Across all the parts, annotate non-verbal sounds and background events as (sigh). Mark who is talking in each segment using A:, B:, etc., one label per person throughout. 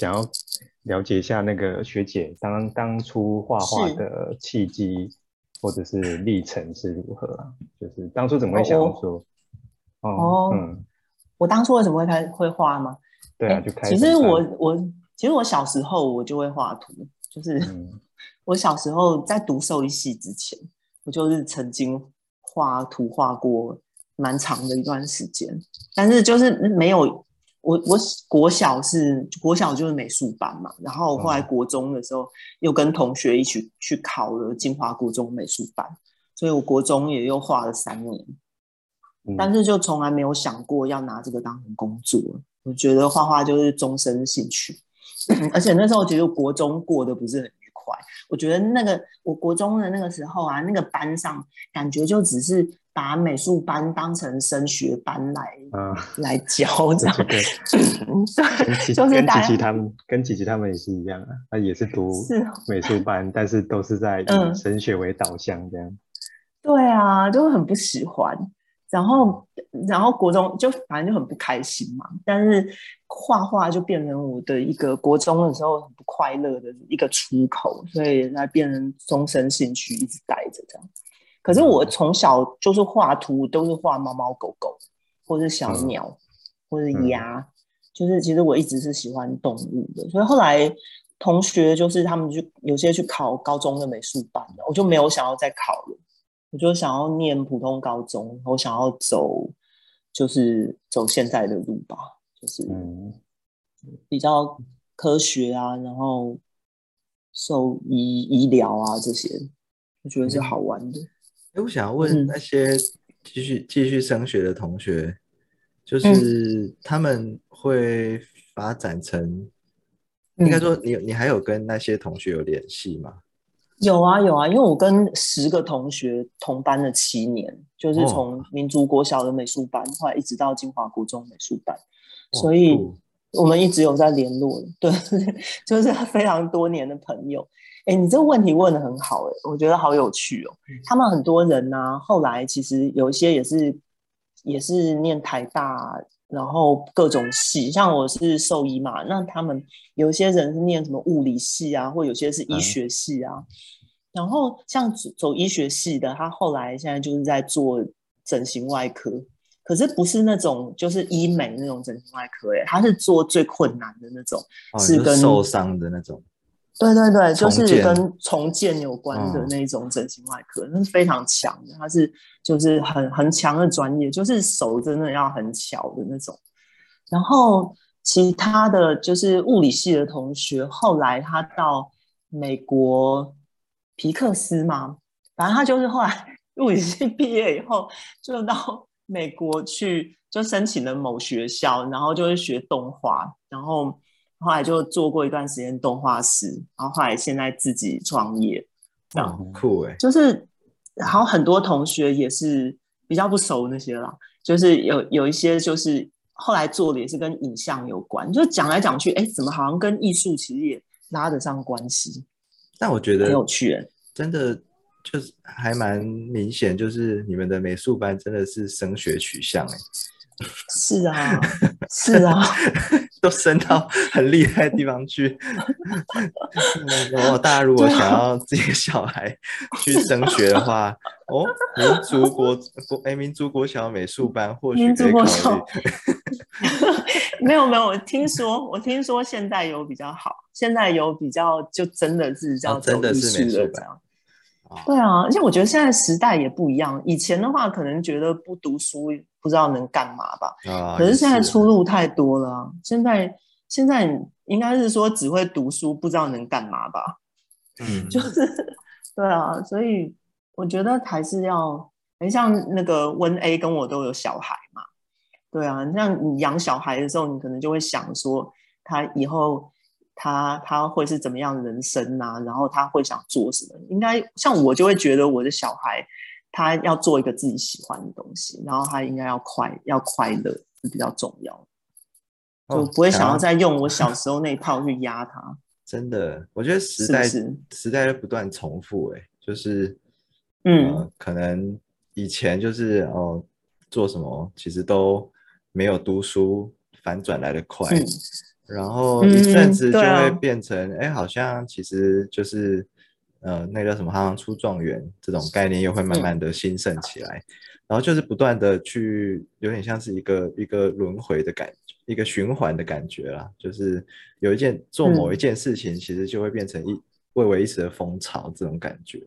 A: 想要了解一下那个学姐当当初画画的契机或者是历程是如何啊？就是当初怎么会想要说，哦
B: 哦，
A: 嗯，
B: 我当初为什么会开会画吗？
A: 对啊，就开
B: 其实我我其实我小时候我就会画图，就是、
A: 嗯 (laughs)
B: 我小时候在读兽医系之前，我就是曾经画图画过蛮长的一段时间，但是就是没有我我国小是国小就是美术班嘛，然后后来
A: 嗯
B: 国中的时候又跟同学一起去考了金华国中美术班，所以我国中也又画了三年。
A: 嗯
B: 但是就从来没有想过要拿这个当成工作。我觉得画画就是终身兴趣，(coughs) 而且那时候觉得国中过得不是很愉快。我觉得那个我国中的那个时候啊，那个班上感觉就只是把美术班当成升学班来
A: 啊，
B: 来教这样对，
A: 琪
B: 就是
A: 跟琪琪他们跟琪琪他们也是一样啊，他也是读美术班，但是都是在以
B: 嗯
A: 升学为导向这样。
B: 对啊，就很不喜欢。然后，然后国中就反正就很不开心嘛。但是画画就变成我的一个国中的时候很不快乐的一个出口，所以才变成终身兴趣，一直待着这样。可是我从小就是画图，都是画猫猫狗狗，或是小
A: 嗯
B: 鸟，或是
A: 嗯
B: 鸭，就是其实我一直是喜欢动物的。所以后来同学就是他们就有些去考高中的美术班了，我就没有想要再考了。我就想要念普通高中，我想要走就是走现在的路吧，就是
A: 嗯
B: 比较科学啊，然后兽医医疗啊这些，我觉得是好玩的。
C: 哎，我想要
B: 嗯
C: 问那些继续继续升学的同学，
B: 嗯
C: 就是他们会发展成，应该说你你还有跟那些同学有联系吗？
B: 有啊有啊，因为我跟十个同学同班了七年，就是
C: 哦
B: 从民族国小的美术班，后来一直到金华国中美术班，
C: 哦
B: 所以我们一直有在联络的，对，(laughs) 就是非常多年的朋友。哎，你这个问题问的很好，哎，我觉得好有趣哦。他们很多人呢、后来其实有一些也是也是念台大，然后各种系，像我是兽医嘛，那他们有些人是念什么物理系啊，或有些是医学系啊。然后像走走医学系的，他后来现在就是在做整形外科，可是不是那种就是医美那种整形外科，哎，他是做最困难的那种，
C: 哦，
B: 是跟
C: 受伤的那种，
B: 对对对，就是跟重建有关的
C: 嗯
B: 那种整形外科，那是非常强的，它是就是很很强的专业，就是手真的要很巧的那种。然后其他的就是物理系的同学，后来他到美国皮克斯嘛，反正他就是后来 (laughs) 物理系毕业以后，就到美国去，就申请了某学校，然后就会学动画，然后后来就做过一段时间动画师，然后后来现在自己创业，这样。
C: 哦，酷哎，
B: 就是，然后很多同学也是比较不熟那些啦，就是有有一些就是后来做的也是跟影像有关，就讲来讲去，哎，怎么好像跟艺术其实也拉得上关系，
C: 但我觉得
B: 很有趣欸。
C: 真的就是还蛮明显，就是你们的美术班真的是升学取向哎，(laughs)
B: 是啊，是啊，
C: 都升到很厉害的地方去。然 (laughs) 后大家如果想要自己的小孩去升学的话，哦，民族国国哎，民族国小美术班或许
B: 民族
C: 可以考虑。(laughs)
B: 没有没有，我听说我听说现在有比较好，现在有比较就真的是叫
C: 哦真的是美术班
B: 对啊，而且我觉得现在时代也不一样。以前的话，可能觉得不读书不知道能干嘛吧，
C: 啊，
B: 可是现在出路太多了啊。现在现在应该是说只会读书，不知道能干嘛吧？
C: 嗯，(laughs)
B: 就是对啊，所以我觉得还是要，很像那个温 A 跟我都有小孩嘛，对啊，像你养小孩的时候，你可能就会想说，他以后他他会是怎么样的人生啊，然后他会想做什么？应该像我就会觉得我的小孩他要做一个自己喜欢的东西，然后他应该要快要快乐是比较重要的，就
C: 哦
B: 不会想要
C: 要
B: 再用我小时候那一套去压他。(laughs)
C: 真的，我觉得时代
B: 是不是
C: 时代在不断重复，哎，就是
B: 嗯
C: 呃，可能以前就是哦，做什么其实都没有读书反转来的快，
B: 嗯
C: 然后一阵子就会变成，哎、好像其实就是，呃，那个叫什么“行行出状元”这种概念又会慢慢的兴盛起来，然后就是不断的去，有点像是一个一个轮回的感觉，一个循环的感觉啦，就是有一件做某一件事情，其实就会变成一蔚为一时的风潮这种感觉。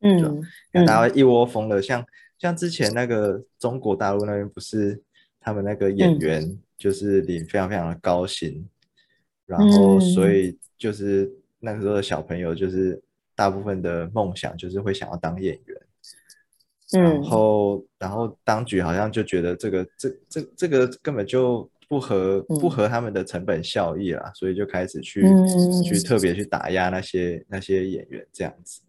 B: 嗯
C: 大家一窝蜂的，像像之前那个中国大陆那边不是他们那个演
B: 嗯。
C: 员就是领非常非常的高薪，然后所
B: 嗯。
C: 以就是那个时候的小朋友就是大部分的梦想就是会想要当演员，然
B: 嗯。
C: 后然后当局好像就觉得这个这这这个根本就不合不
B: 嗯。
C: 合他们的成本效益啦，所以就开始去
B: 嗯。
C: 去特别去打压那些那些演员这样子，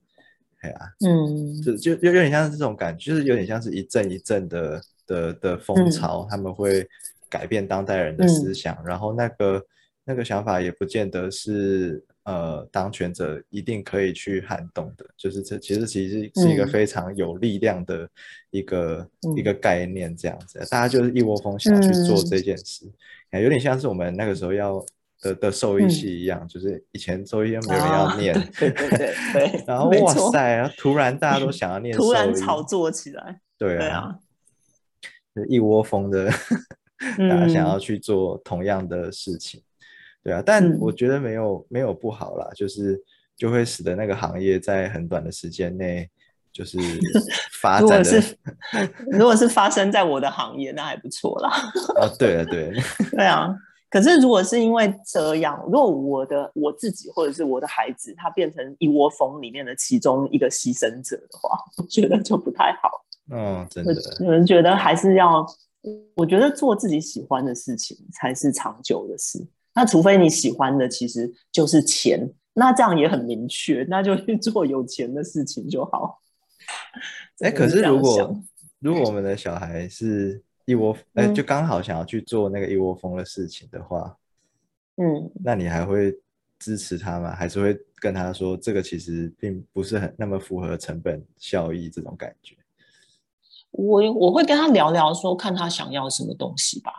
C: 哎呀。
B: 嗯。
C: 就就就有点像是这种感觉，就是有点像是一阵一阵的的的风
B: 嗯。
C: 潮，他们会改变当代人的思想，然后那个那个想法也不见得是呃当权者一定可以去撼动的，就是这其实其实是一个
B: 嗯。
C: 非常有力量的一个、一
B: 嗯
C: 个概念，这样子，大家就是一窝蜂想要去做
B: 嗯
C: 这件事，哎有点像是我们那个时候要。的的兽医
B: 嗯
C: 系一样，就是以前兽医没有人要
B: 啊
C: 念，
B: 对对对 (laughs) 对，
C: 然后哇塞，然后突然大家都想要 (laughs) 念
B: 突然炒作起来，
C: 对啊，
B: 对啊，
C: 就一窝蜂的，(laughs) 大家想
B: 嗯。
C: 要去做同样的事情，对啊，但
B: 嗯。
C: 我觉得没有没有不好啦，就是就会使得那个行业在很短的时间内就是 (laughs) 发
B: 如果
C: 展的
B: 是 (laughs) 如果是发生在我的行业，那还不错啦。
C: 哦，对了对了，
B: 对啊，可是如果是因为这样，如果我的我自己或者是我的孩子，他变成一窝蜂里面的其中一个牺牲者的话，我觉得就不太好。
C: 嗯，真。的，
B: 有人觉得还是要，我觉得做自己喜欢的事情才是长久的事。那除非你喜欢的其实就是钱，那这样也很明确，那就去做有钱的事情就好。
C: 哎，可是如果如果我们的小孩是一窝，(laughs) 哎，
B: 嗯
C: 就刚好想要去做那个一窝蜂的事情的话，
B: 嗯，
C: 那你还会支持他吗？还是会跟他说这个其实并不是很那么符合成本效益这种感觉？
B: 我我会跟他聊聊说，看他想要什么东西吧。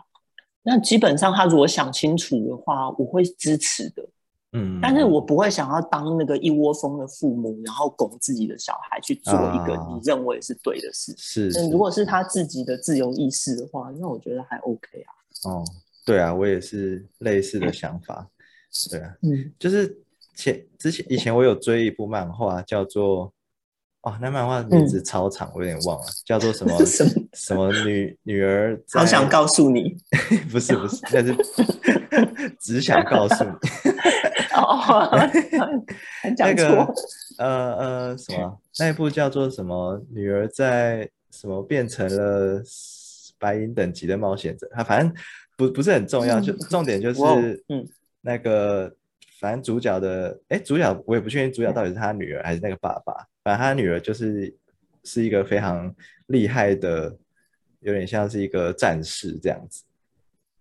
B: 那基本上他如果想清楚的话，我会支持的。
C: 嗯，
B: 但是我不会想要当那个一窝蜂的父母，然后拱自己的小孩去做一个
C: 啊
B: 你认为是对的事。
C: 是，
B: 嗯，如果是他自己的自由意识的话，那我觉得还 OK 啊。
C: 哦，对啊，我也是类似的想法。对啊，
B: 嗯
C: 就是前之前以前我有追一部漫画，叫做哦，那漫画名字超长，我有点忘了，叫做什么
B: 嗯 (laughs) 什么
C: 什么女女儿，(laughs)
B: 好想告诉你
C: 不 (laughs) 是不是，但是只想告诉你
B: 哦，
C: 那个。呃呃什么那一部叫做什么女儿在什么变成了白银等级的冒险者，他反正不不是很重要，就重点就是
B: 嗯
C: 那个反正主角的哎主角我也不确定主角到底是他女儿还是那个爸爸，反正他女儿就是是一个非常厉害的，有点像是一个战士这样子。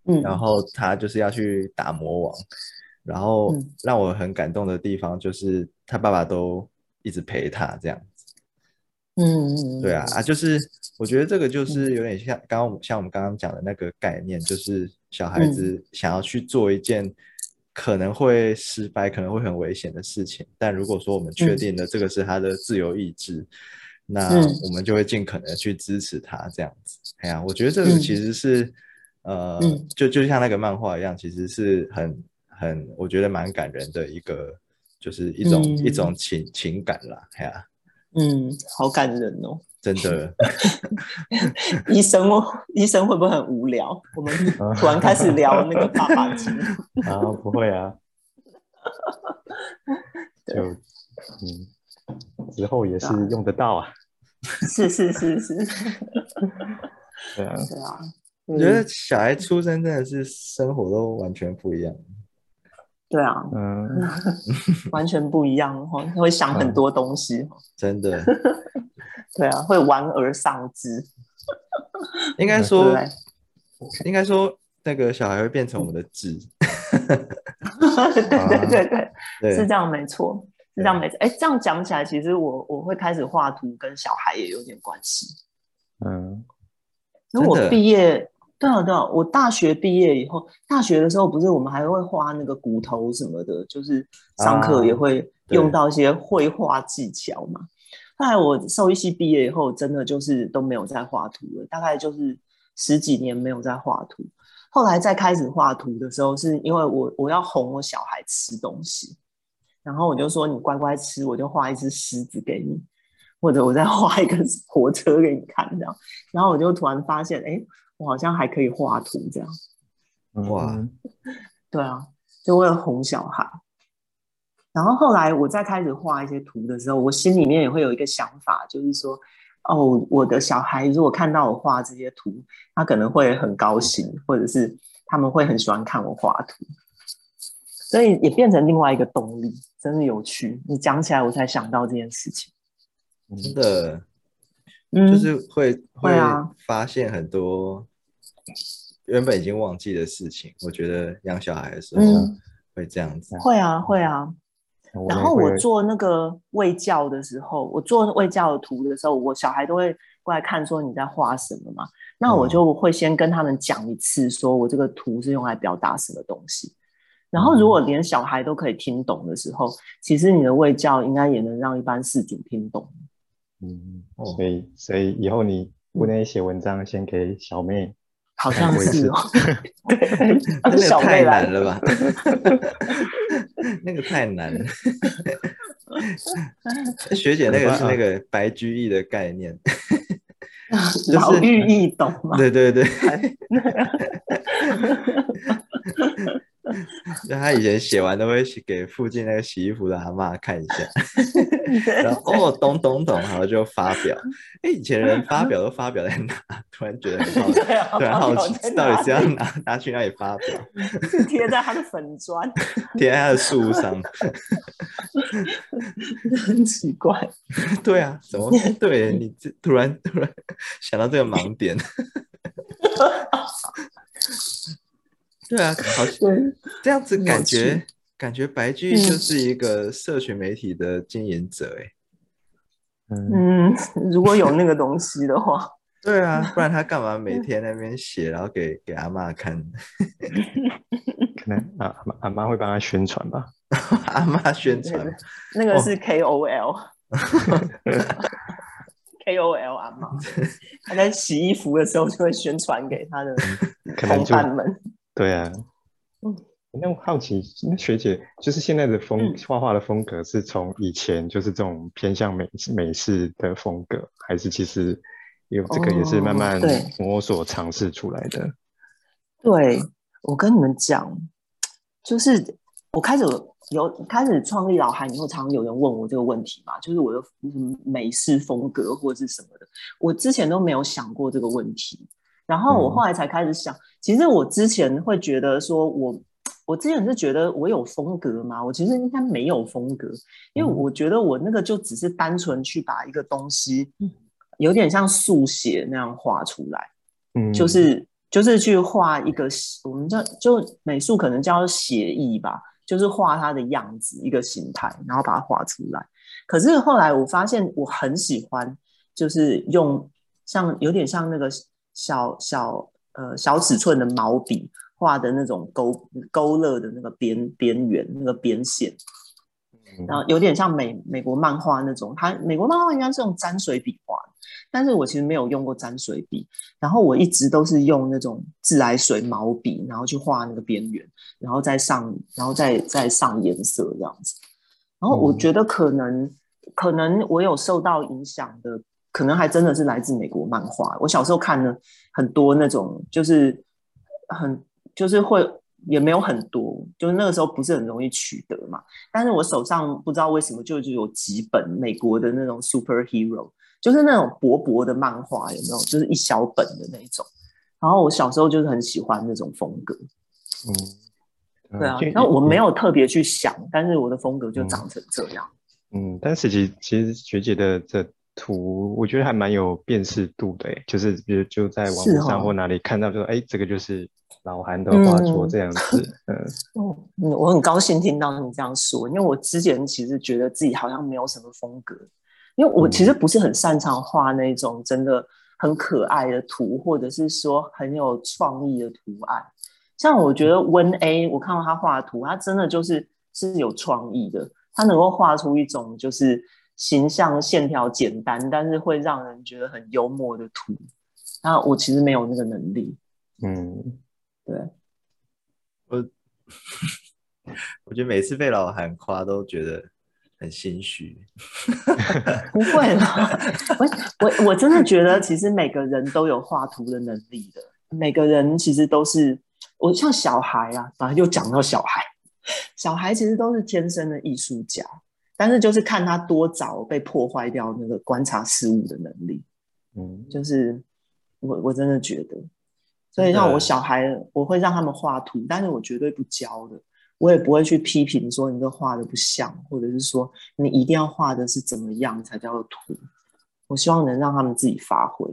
B: 嗯，
C: 然后他就是要去打魔王，然后
B: 嗯。
C: 让我很感动的地方就是他爸爸都一直陪他这样子。
B: 嗯，
C: 对啊，啊，就是我觉得这个就是有点像刚刚像我们刚刚讲的那个概念，就是小孩子想要去做一件可能会失败、可能会很危险的事情，但如果说我们确定了这个是他的自由意志，那
B: 嗯
C: 我们就会尽可能去支持他这样子。哎呀，我觉得这个
B: 嗯
C: 其实是、呃，
B: 嗯
C: 就就像那个漫画一样，其实是很很我觉得蛮感人的一个，就是一种、一
B: 嗯
C: 种情情感啦。哎呀，
B: 嗯，好感人哦。
C: 真的。(laughs)
B: 医生，医生会不会很无聊？我们突然开始聊那个爸爸经。(laughs)
A: 啊，不会啊，(laughs) 就嗯，之后也是用得到啊，
B: 是是是是，
A: 对啊，
B: 对啊。
C: 我觉得
B: 嗯
C: 小孩出生真的是生活都完全不一样。
B: 对啊，
A: 嗯，
B: 完全不一样哈，会想很多东西。
C: 真的，(laughs)
B: 对啊，会玩而丧之。
C: 应该
B: 对
C: 说？应该说，那个小孩会变成我们的智。
B: 对对对对，
C: 对，
B: 是这样没错，是这样没错。哎，这样讲起来，其实我我会开始画图，跟小孩也有点关系。
A: 嗯，
B: 因为我毕业，对啊，对啊，我大学毕业以后，大学的时候不是我们还会画那个骨头什么的，就是上课也会用到一些绘画技巧嘛。后来我兽医系毕业以后，真的就是都没有再画图了，大概就是十几年没有再画图。后来再开始画图的时候，是因为我我要哄我小孩吃东西，然后我就说你乖乖吃，我就画一只狮子给你，或者我再画一个 (laughs) 火车给你看这样。然后我就突然发现，哎。我好像还可以画图这样，
C: 哇，
B: 对啊，就为了哄小孩。然后后来我再开始画一些图的时候，我心里面也会有一个想法，就是说，哦，我的小孩如果看到我画这些图，他可能会很高兴，或者是他们会很喜欢看我画图，所以也变成另外一个动力，真的有趣。你讲起来，我才想到这件事情，
C: 真的。就是会会发现很多原本已经忘记的事情。我觉得养小孩的时候会这样子。
B: 会啊，会啊。然后我做那个喂教的时候，我做喂教的图的时候，我小孩都会过来看，说你在画什么嘛？那我就会先跟他们讲一次，说我这个图是用来表达什么东西。然后如果连小孩都可以听懂的时候，其实你的喂教应该也能让一般事主听懂。
A: 嗯，所以所以以后你不能写文章，先给小妹，
B: 好像是哦，(laughs)
C: 对，(laughs) 那个太难了吧？(laughs) 那个太难了。学姐，那个是那个白居易的概念，
B: 老寓意懂吗？
C: 对对对。(laughs) 就他以前写完都会给附近那个洗衣服的阿妈看一下，(laughs) 然后哦懂懂懂，然后就发表。哎，以前人发表都发表在哪？(laughs) 突然觉得很好奇，突然好奇到底是要拿拿去哪里发表？
B: 贴在他的粉砖，
C: 贴在他的树上，
B: 很奇怪。
C: 对啊，怎么对你这突然突然想到这个盲点？对啊，好，这样子感觉感觉白居易就是一个社群媒体的经营者哎，
B: 嗯，如果有那个东西的话，(laughs)
C: 对啊，不然他干嘛 (laughs) 每天那边写，然后给给阿妈看？(laughs)
A: 可能阿阿阿妈会帮他宣传吧，
C: 阿妈宣传，
B: 那个是 K O L，K O L 阿妈，他在洗衣服的时候就会宣传给他的同伴们。
A: 对啊，嗯，那我好奇，那学姐就是现在的风画画的风格是从以前就是这种偏向美美式的风格，还是其实有这个也是慢慢摸索尝试出来的？
B: 对，我跟你们讲，就是我开始有开始创立老韩以后，常有人问我这个问题嘛，就是我的美式风格或者是什么的，我之前都没有想过这个问题。然后我后来才开始想，其实我之前会觉得说，我我之前是觉得我有风格吗？我其实应该没有风格，因为我觉得我那个就只是单纯去把一个东西，有点像速写那样画出来，嗯，就是就是去画一个，我们叫就美术可能叫写意吧，就是画它的样子一个形态，然后把它画出来。可是后来我发现我很喜欢，就是用像有点像那个。小小呃小尺寸的毛笔画的那种勾勾勒的那个边边缘那个边线，然后有点像美美国漫画那种，它美国漫画应该是用沾水笔画，但是我其实没有用过沾水笔，然后我一直都是用那种自来水毛笔，然后去画那个边缘，然后再上然后再再上颜色这样子，然后我觉得可能可能我有受到影响的。可能还真的是来自美国漫画。我小时候看了很多那种，就是很就是会也没有很多，就是那个时候不是很容易取得嘛。但是我手上不知道为什么就就有几本美国的那种 superhero，就是那种薄薄的漫画，有没有？就是一小本的那种。然后我小时候就是很喜欢那种风格。嗯，对啊。然后我没有特别去想，但是我的风格就长成这样。
A: 嗯，但是其其实学姐的这。图我觉得还蛮有辨识度的，就是比如就在网络上或哪里看到，就说哎，这个就是老韩的画作这样子。
B: 嗯，(laughs) 嗯我很高兴听到你这样说，因为我之前其实觉得自己好像没有什么风格，因为我其实不是很擅长画那种真的很可爱的图，或者是说很有创意的图案。像我觉得温 A，我看到他画的图，他真的就是是有创意的，他能够画出一种就是形象线条简单，但是会让人觉得很幽默的图。那我其实没有那个能力。
A: 嗯，
B: 对，
C: 我 (laughs) 我觉得每次被老韩夸都觉得很心虚。
B: 不会啦，我我我真的觉得，其实每个人都有画图的能力的，每个人其实都是我像小孩啊，反正又讲到小孩，小孩其实都是天生的艺术家，但是就是看他多早被破坏掉那个观察事物的能力。
A: 嗯，
B: 就是我我真的觉得，所以像我小孩，我会让他们画图，但是我绝对不教的，我也不会去批评说你这画的不像，或者是说你一定要画的是怎么样才叫做图。我希望能让他们自己发挥。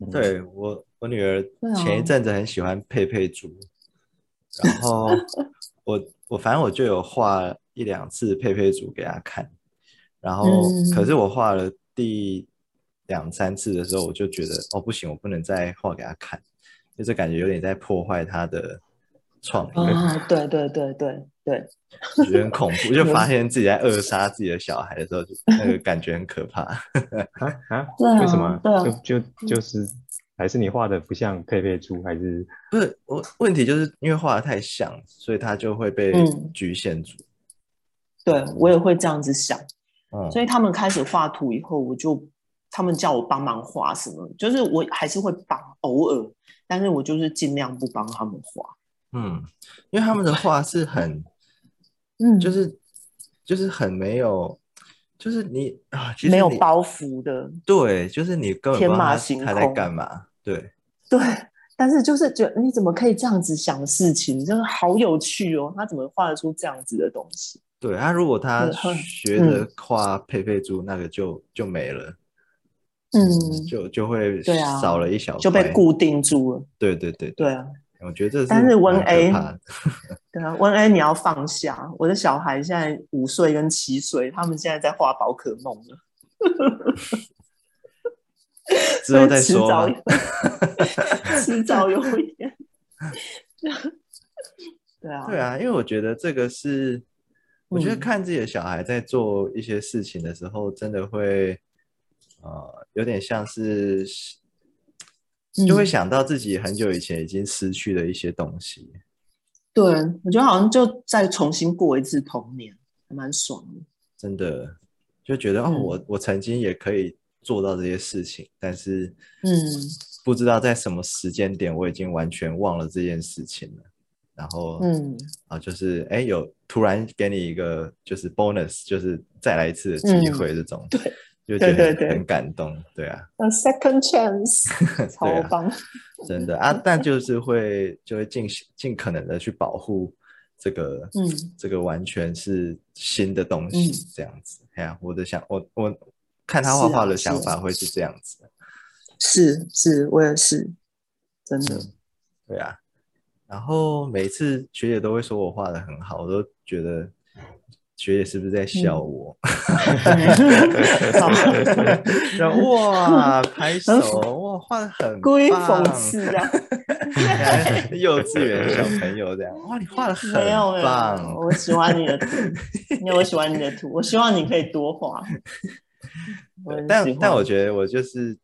A: 嗯
C: 对我，我女儿前一阵子很喜欢佩佩猪，然后 (laughs) 我我反正我就有画一两次佩佩猪给他看，然后
B: 嗯
C: 可是我画了第两三次的时候，我就觉得哦不行，我不能再画给他看，就是感觉有点在破坏他的创意，
B: 啊，对对对对对，
C: 我觉得很恐怖，(laughs) 就发现自己在扼杀自己的小孩的时候，就那个感觉很可怕。(laughs)
A: 啊啊，为什么？
B: 对啊
A: 就就就是还是你画的不像佩佩猪，还是
C: 不是我问题，就是因为画的太像，所以他就会被
B: 嗯
C: 局限住。
B: 对我也会这样子想。
C: 嗯，
B: 所以他们开始画图以后，我就他们叫我帮忙画什么，就是我还是会帮，偶尔，但是我就是尽量不帮他们画。
C: 嗯，因为他们的画是很，(laughs)
B: 嗯
C: 就是就是很没有，就是你啊，其实
B: 没有包袱的，
C: 对，就是你根本不知
B: 天马行
C: 他在干嘛。对，
B: 对。但是就是觉得你怎么可以这样子想事情，真的好有趣哦！他怎么画得出这样子的东西？
C: 对他如果他学着画佩佩猪，那个就就没了，
B: 嗯，
C: 就就会
B: 对啊
C: 少了一小块，
B: 就被固定住了。
C: 对对对，
B: 对啊，
C: 我觉得这是
B: 但是温 A (laughs) 对啊，温 A 你要放下。我的小孩现在五岁跟七岁，他们现在在画宝可梦了。(laughs)
C: 之后再说。
B: 迟早有一天。(laughs) 对啊，
C: 对，啊，因为我觉得这个是，我觉得
B: 嗯
C: 看自己的小孩在做一些事情的时候，真的会，呃，有点像是，就会
B: 嗯
C: 想到自己很久以前已经失去的一些东西。
B: 对我觉得好像就再重新过一次童年，还蛮爽的。
C: 真的就觉得哦，
B: 嗯
C: 我我曾经也可以做到这些事情，但是
B: 嗯，
C: 不知道在什么时间点，我已经完全忘了这件事情了。然后，
B: 嗯
C: 啊，就是哎，有突然给你一个就是 bonus，就是再来一次的机
B: 嗯
C: 会，这种，
B: 对，
C: 就觉得很感动，对啊
B: ，A second chance，(laughs) 超棒。
C: 真的啊，但就是会就会尽尽可能的去保护这个，
B: 嗯
C: 这个完全是新的东西，
B: 嗯
C: 这样子。哎呀，我的想我我看他画画的想法会是这样子，
B: 是是，我也是，真的。
C: 对啊。然后每次学姐都会说我画的很好，我都觉得学姐是不是在笑
B: 嗯
C: 我？(laughs)
B: 好
C: 然后哇，拍手哇，画的很
B: 故意
C: 棒
B: 讽刺啊！(laughs)
C: 幼稚园小朋友这样，哇，你画的很
B: 没有没有，
C: 棒，
B: 我喜欢你的图，因为我喜欢你的图，我希望你可以多画。(laughs)
C: 但但我觉得我就是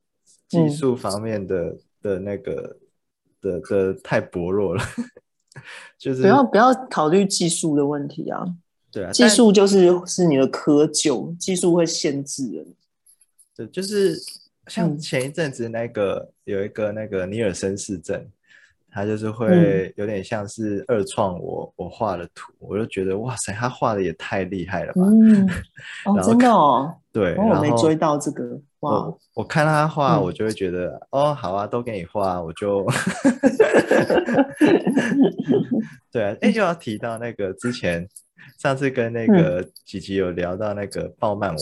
C: 技
B: 嗯
C: 术方面的、的那个的的太薄弱了，就是
B: 不要不要考虑技术的问题啊，
C: 对啊，
B: 技术就是是你的窠臼，技术会限制人。
C: 对，就是像
B: 嗯
C: 前一阵子那个、有一个那个尼尔森氏症，他就是
B: 嗯。
C: 会有点像是二创我我画的图，我就觉得哇塞，他画的也太厉害了吧？
B: 嗯，哦，(laughs) 真的哦，
C: 对，
B: 哦，我
C: 然后
B: 没追到这个，哇
C: 我，我看他画，
B: 嗯。
C: 我就会觉得、哦，好啊，都给你画，我就。(laughs) 对啊，哎，就要提到那个之前上次跟那个吉吉有聊到那个暴漫王，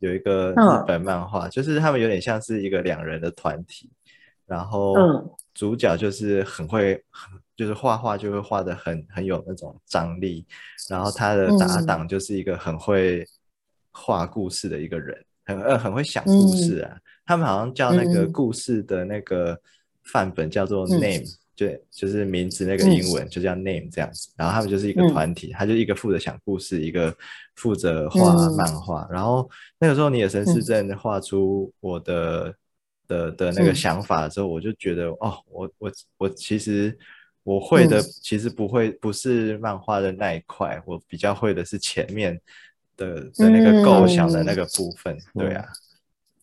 C: 有一个
B: 嗯。
C: 日本漫画，就是他们有点像是一个两人的团体，然后
B: 嗯。
C: 主角就是很会，很就是画画就会画的很很有那种张力，然后他的搭
B: 嗯。
C: 档就是一个很会画故事的一个人，很呃很会想故事
B: 嗯
C: 啊。他们好像叫那个故事的那个范本叫做
B: 嗯。
C: Name，、就就是名字那个英文就叫 name 这样子。然后他们就是一个
B: 嗯。
C: 团体，他就一个负责想故事，一个负责画
B: 嗯。
C: 漫画。然后那个时候你的神视症画出我的、的的那个
B: 嗯。
C: 想法的时候，我就觉得哦，我我我其实。我会的
B: 嗯。
C: 其实不会不是漫画的那一块，我比较会的是前面的的那个构想的那个部分，对啊，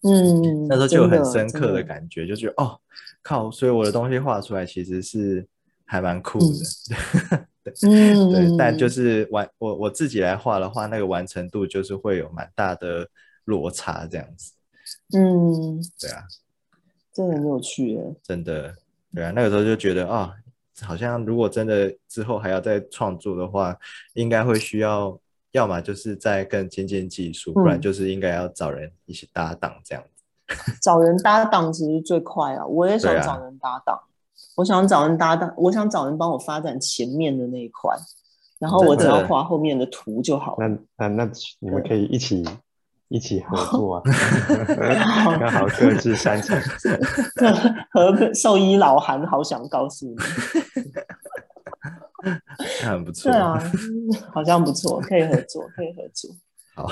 B: 嗯，
C: 那时候就有很深刻的感觉，就觉得哦靠，所以我的东西画出来其实是还蛮酷的，(laughs)
B: 嗯，
C: 对，但就是完我我自己来画的话，那个完成度就是会有蛮大的落差这样子，
B: 嗯，
C: 对啊，
B: 真的很有趣耶。
C: 真的，对啊，那个时候就觉得啊，好像如果真的之后还要再创作的话，应该会需要，要么就是再更精进技术，不然
B: 嗯
C: 就是应该要找人一起搭档这样子。(laughs)
B: 找人搭档其实最快啊，我也想找人搭档，我想找人搭档，我想找人帮我发展前面的那一块，然后我只要画后面的图就好了。
A: 那那那你们可以一起一起合作啊，(laughs) 刚好各自擅长。(laughs)
B: 和兽医老韩好想告诉你，(laughs)
C: 那很不错。
B: 对啊，好像不错，可以合作，可以合作，
C: 好，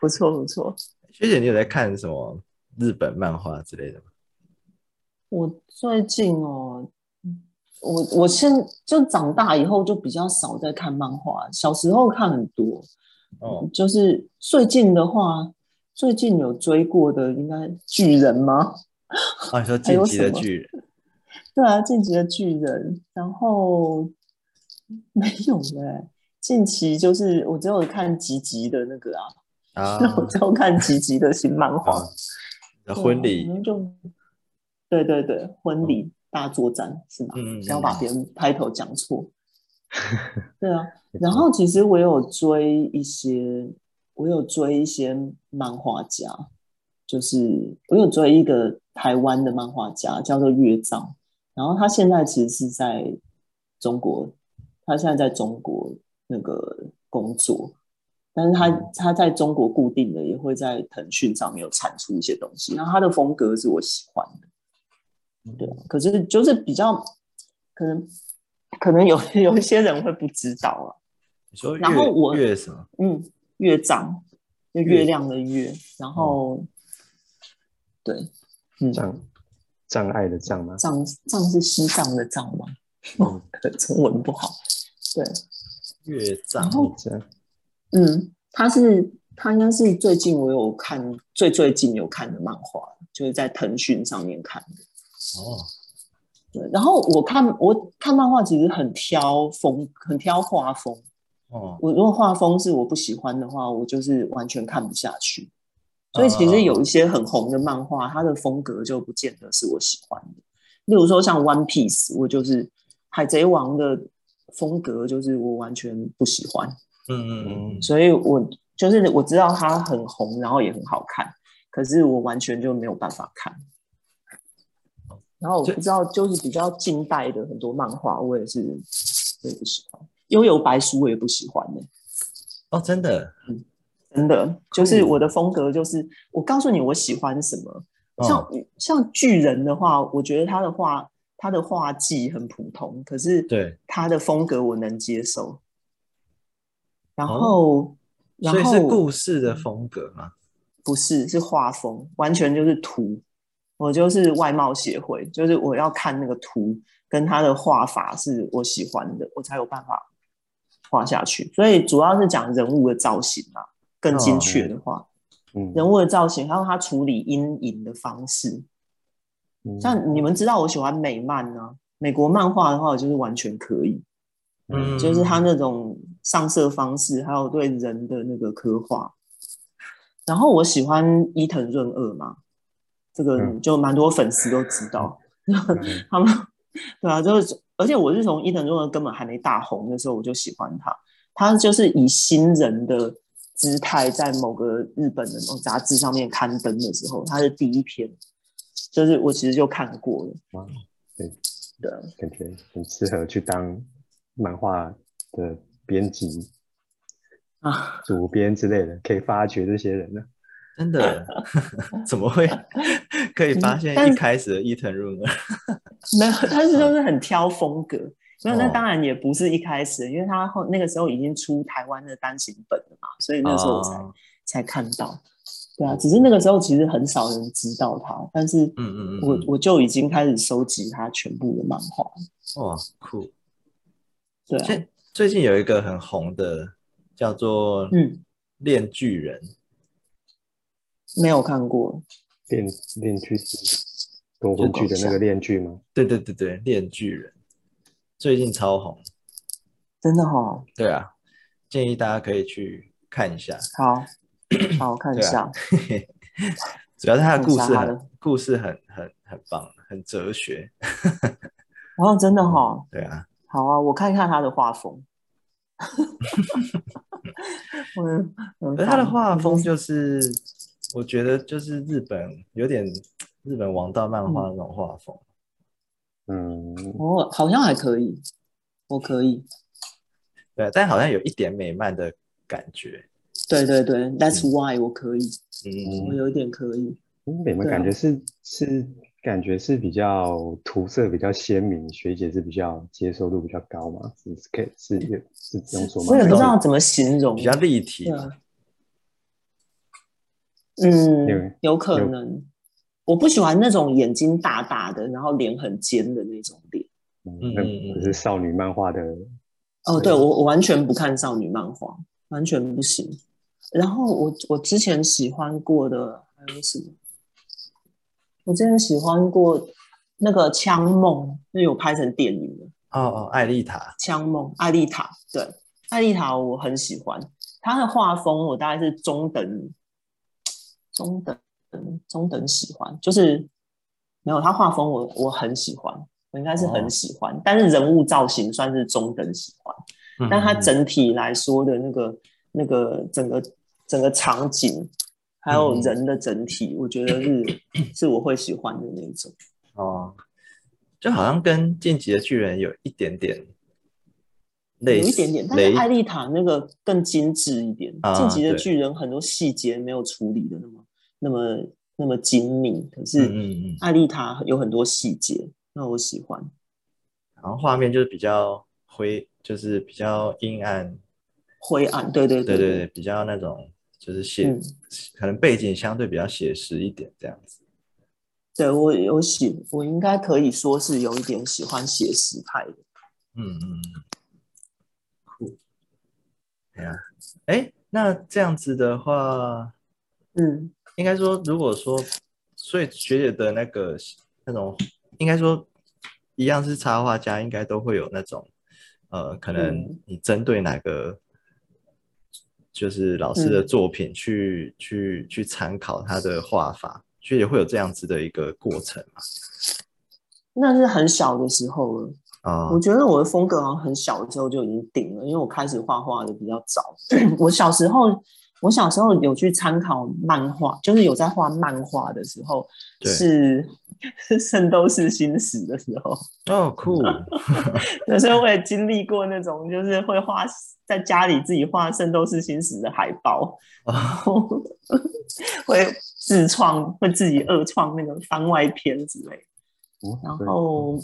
B: 不错不错。
C: 学姐，你有在看什么日本漫画之类的吗？
B: 我最近哦，我我现就长大以后就比较少在看漫画，小时候看很多。
C: 哦，
B: 就是最近的话，最近有追过的应该巨人吗？
C: 啊，你说《
B: 还
C: 晋级的巨人》
B: 对啊，晋级的巨人。然后没有嘞、近期就是我只有看吉吉的那个啊，
C: 啊
B: 我，只有看吉吉的新漫画。
C: 婚礼
B: 就对对对，婚礼大作战是吗？
C: 嗯，
B: 不要把别人开头讲错。对啊，然后其实我有追一些，我有追一些漫画家，就是我有追一个台湾的漫画家，叫做月藏，然后他现在其实是在中国，他现在在中国那个工作，但是他他在中国固定的也会在腾讯上面有产出一些东西，然后他的风格是我喜欢的，对啊，可是就是比较可能可能有 (laughs) 有一些人会不知道啊，
C: 你说
B: 然后我
C: 月月什么？
B: 嗯，月藏，就
C: 月
B: 月亮的月，然后对，嗯，
A: 障障碍的障吗？
B: 障障是西藏的藏吗？(laughs)
A: 嗯，
B: 中文不好，对，
C: 月藏
B: 然后
A: 这样
B: 嗯，他是他应该是最近我有看最最近有看的漫画，就是在腾讯上面看的。
C: 哦，
B: 对，然后我看我看漫画其实很挑风，很挑画风。
C: 哦，
B: 我如果画风是我不喜欢的话，我就是完全看不下去。所以其实有一些很红的漫画，它的风格就不见得是我喜欢的。例如说像《One Piece》，我就是《海贼王》的风格，就是我完全不喜欢。
C: 嗯嗯嗯，
B: 所以我就是我知道它很红，然后也很好看，可是我完全就没有办法看。然后我不知道，就是比较近代的很多漫画，我也是我也不喜欢。悠悠白书我也不喜欢呢、
C: 哦，真的，
B: 真的就是我的风格就是，我告诉你我喜欢什么。像、
C: 哦
B: 像巨人的话，我觉得他的画他的画技很普通，可是
C: 对，
B: 他的风格我能接受。然后，然后
C: 哦所以是故事的风格吗？
B: 不是是画风，完全就是图。我就是外貌协会，就是我要看那个图跟他的画法是我喜欢的，我才有办法画下去。所以主要是讲人物的造型啊，更精确的话，
A: 嗯，
B: 人物的造型还有他处理阴影的方式。
A: 嗯
B: 像你们知道我喜欢美漫啊，美国漫画的话，我就是完全可以，
C: 嗯，
B: 就是他那种上色方式，还有对人的那个刻画。然后我喜欢伊藤润二嘛，这个
A: 嗯
B: 就蛮多粉丝都知道，(laughs)
A: 嗯
B: 他们对啊，就是而且我是从伊藤润二根本还没大红的时候我就喜欢他，他就是以新人的姿态在某个日本的某杂志上面刊登的时候，他是第一篇，就是我其实就看过了，
A: 哇，对，
B: 对啊，
A: 感觉很适合去当漫画的编辑。
B: 啊，
A: 主编之类的，可以发掘这些人呢。
C: 真的？(laughs) (laughs) 怎么会 (laughs) 可以发现一开始的伊藤润二？
B: 没有，他是就是很挑风格。没有，那
C: 哦
B: 当然也不是一开始，因为他后那个时候已经出台湾的单行本了嘛，所以那时候我才、
C: 哦
B: 才看到。对啊，只是那个时候其实很少人知道他，但是
C: 嗯嗯嗯
B: 我
C: 嗯
B: 我就已经开始收集他全部的漫画。
C: 哇，酷！
B: 对啊，
C: 最最近有一个很红的叫做《
B: 嗯，
C: 炼巨人》，
B: 没有看过。
A: 链链剧是夺魂剧的那个链剧吗？
C: 对对对对，《炼巨人》最近超红。
B: 真的哈、
C: 对啊，建议大家可以去看一下。
B: 好，好看一下。
C: 主要是他的故事故事很很很棒，很哲学。
B: 哦，真的哈、
C: 对啊，
B: 好啊，我看一看他的画风。嗯，嗯
C: 可是他的画风就是，我觉得就是日本有点日本王道漫画那种画风。
A: 嗯，
B: 哦，好像还可以，我可以。
C: 对，啊但好像有一点美漫的感觉。
B: 对对对，That's why 我可以，
C: 嗯
B: 我有一点可以。
A: 你们
B: 对啊
A: 感觉是是感觉是比较涂色比较鲜明，学姐是比较接受度比较高嘛？是是可以是有是这样说吗？
B: 我也不知道怎么形容
C: 比。较立体
B: 对。啊，
A: 有
B: 嗯，有可能。我不喜欢那种眼睛大大的，然后脸很尖的那种脸。
A: 嗯是少女漫画的
B: 哦，对我我完全不看少女漫画，完全不行。然后我我之前喜欢过的还有什么？我之前喜欢过那个《枪梦》，那有拍成电影的《
C: 哦哦，艾丽塔。
B: 枪梦》，艾丽塔。对，艾丽塔我很喜欢，她的画风我大概是中等，中等中等喜欢，就是没有他画风我我很喜欢，我应该是
C: 哦
B: 很喜欢，但是人物造型算是中等喜欢。
C: 嗯
B: 但它
C: 嗯
B: 整体来说的那个那个整个整个场景，还有
C: 嗯
B: 人的整体，我觉得是是我会喜欢的那种。
C: 哦，就好像跟《进击的巨人》有一点点类似，
B: 有一点点，但是艾丽塔那个更精致一点，
C: 啊
B: 晋级的巨人》很多细节没有处理的那么那么那么精密，可是艾丽塔有很多细节，那我喜欢。
C: 然后画面就是比较灰，就是比较阴暗，
B: 灰暗，对对对
C: 对对对，比较那种就是写，
B: 嗯
C: 可能背景相对比较写实一点这样子。
B: 对我有喜，我应该可以说是有一点喜欢写实派的。
C: 嗯嗯，嗯酷。对呀，哎，那这样子的话，
B: 嗯，
C: 应该说，如果说，所以学姐的那个那种，应该说一样是插画家，应该都会有那种，呃，可能
B: 嗯
C: 你针对哪个，就是老师的作品去、去去参考他的画法，学姐会有这样子的一个过程嘛？
B: 那是很小的时候了。
C: 啊、
B: 我觉得我的风格好像很小的时候就已经定了，因为我开始画画的比较早。(clears throat) 我小时候，我小时候有去参考漫画，就是有在画漫画的时候，是是《圣斗士星矢》的时候。
C: 哦，酷，
B: 那时候我也经历过那种，就是会画在家里自己画《圣斗士星矢》的海报，然后 (laughs) 会自创，会自己二创那个番外篇之类
A: 哦。然
B: 后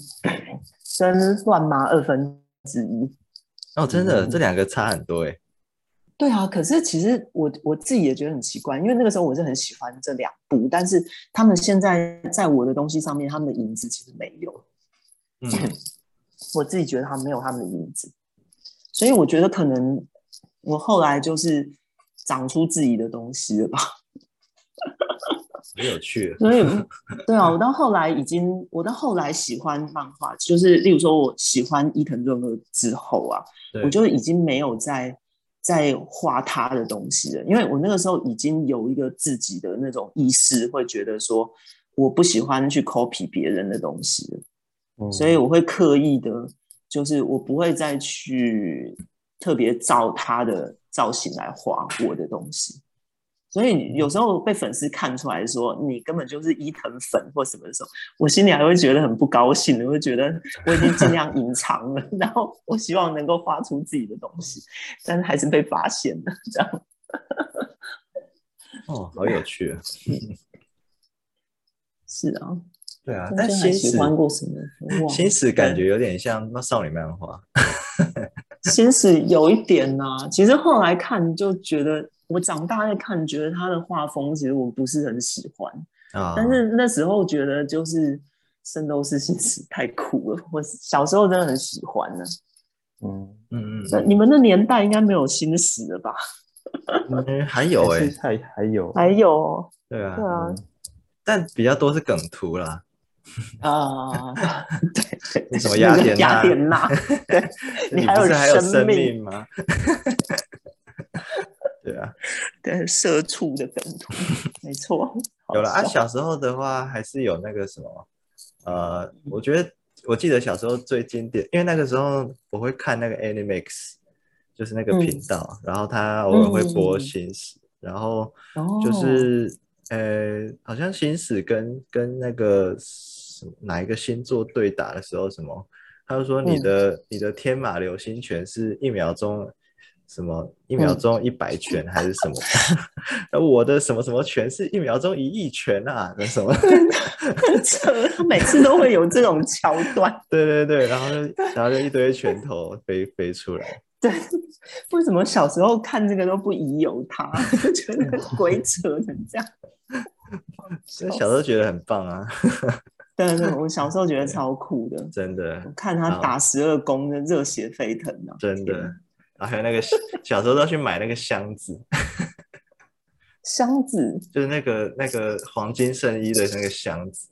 B: 跟乱麻二分之一。
C: 哦，真的，
B: 嗯
C: 这两个差很多哎。
B: 对啊，可是其实我我自己也觉得很奇怪，因为那个时候我是很喜欢这两部，但是他们现在在我的东西上面，他们的影子其实没有。
C: 嗯，(clears throat)
B: 我自己觉得他没有他们的影子，所以我觉得可能我后来就是长出自己的东西了吧。
C: 很有趣。
B: 所以，对啊，我到后来已经，我到后来喜欢漫画，就是例如说我喜欢伊藤润二之后啊，我就已经没有在在画他的东西了，因为我那个时候已经有一个自己的那种意识，会觉得说我不喜欢去 copy 别人的东西了，
A: 嗯
B: 所以我会刻意的，就是我不会再去特别照他的造型来画我的东西。所以有时候被粉丝看出来说你根本就是伊藤粉或什么的时候，我心里还会觉得很不高兴，我会觉得我已经尽量隐藏了，(laughs) 然后我希望能够画出自己的东西，但是还是被发现了，这样。(laughs)
C: 哦，好有趣啊！
B: 是啊，
C: 对啊，
B: 中
C: 但新史
B: 喜欢过什么？我忘了
C: 新史感觉有点像那少女漫画 (laughs)
B: 新史有一点呐、其实后来看就觉得，我长大再看，觉得他的画风其实我不是很喜欢。
C: 啊，
B: 但是那时候觉得就是《圣斗士星矢》太酷了，我小时候真的很喜欢呢。
A: 嗯，
C: 嗯嗯
B: 那你们的年代应该没有星矢了吧？
C: 嗯，还有哎、
A: 还还有。
B: 还有，
C: 对啊，
B: 对啊，
C: 但比较多是梗图啦，(laughs)
B: 啊，对对，
C: 什么雅典娜？
B: 雅典娜，(laughs) 对
C: 你
B: 你还有
C: 不是还有
B: 生
C: 生
B: 命
C: 命。吗？(laughs) 对啊，
B: 对社畜的梗图，没错，
C: 有了啊。小时候的话，还是有那个什么，呃，我觉得我记得小时候最经典，因为那个时候我会看那个 Animax，就是那个频道，然后他偶尔会播
B: 嗯
C: 新史，然后
B: 哦
C: 就是、呃，好像新史跟跟那个什么哪一个星座对打的时候，什么，他就说你的、你的天马流星拳是一秒钟。什么一秒钟一百拳还是什么？(laughs) 而我的什么什么拳是一秒钟一亿拳啊？那什么？
B: 每次都会有这种桥段。(laughs)
C: 对对对，然后就然后就一堆拳头飞飞出来。(laughs)
B: 对，为什么小时候看这个都不疑有他，就觉得鬼扯成这样？
C: 所以小时候觉得很棒啊，
B: 对对，我小时候觉得超酷的，
C: 真的
B: 我看他打十二宫的热血沸腾啊！
C: 真的。然后还有那个小时候都要去买那个箱子，(laughs)
B: 箱子
C: 就是那个那个黄金圣衣的那个箱子。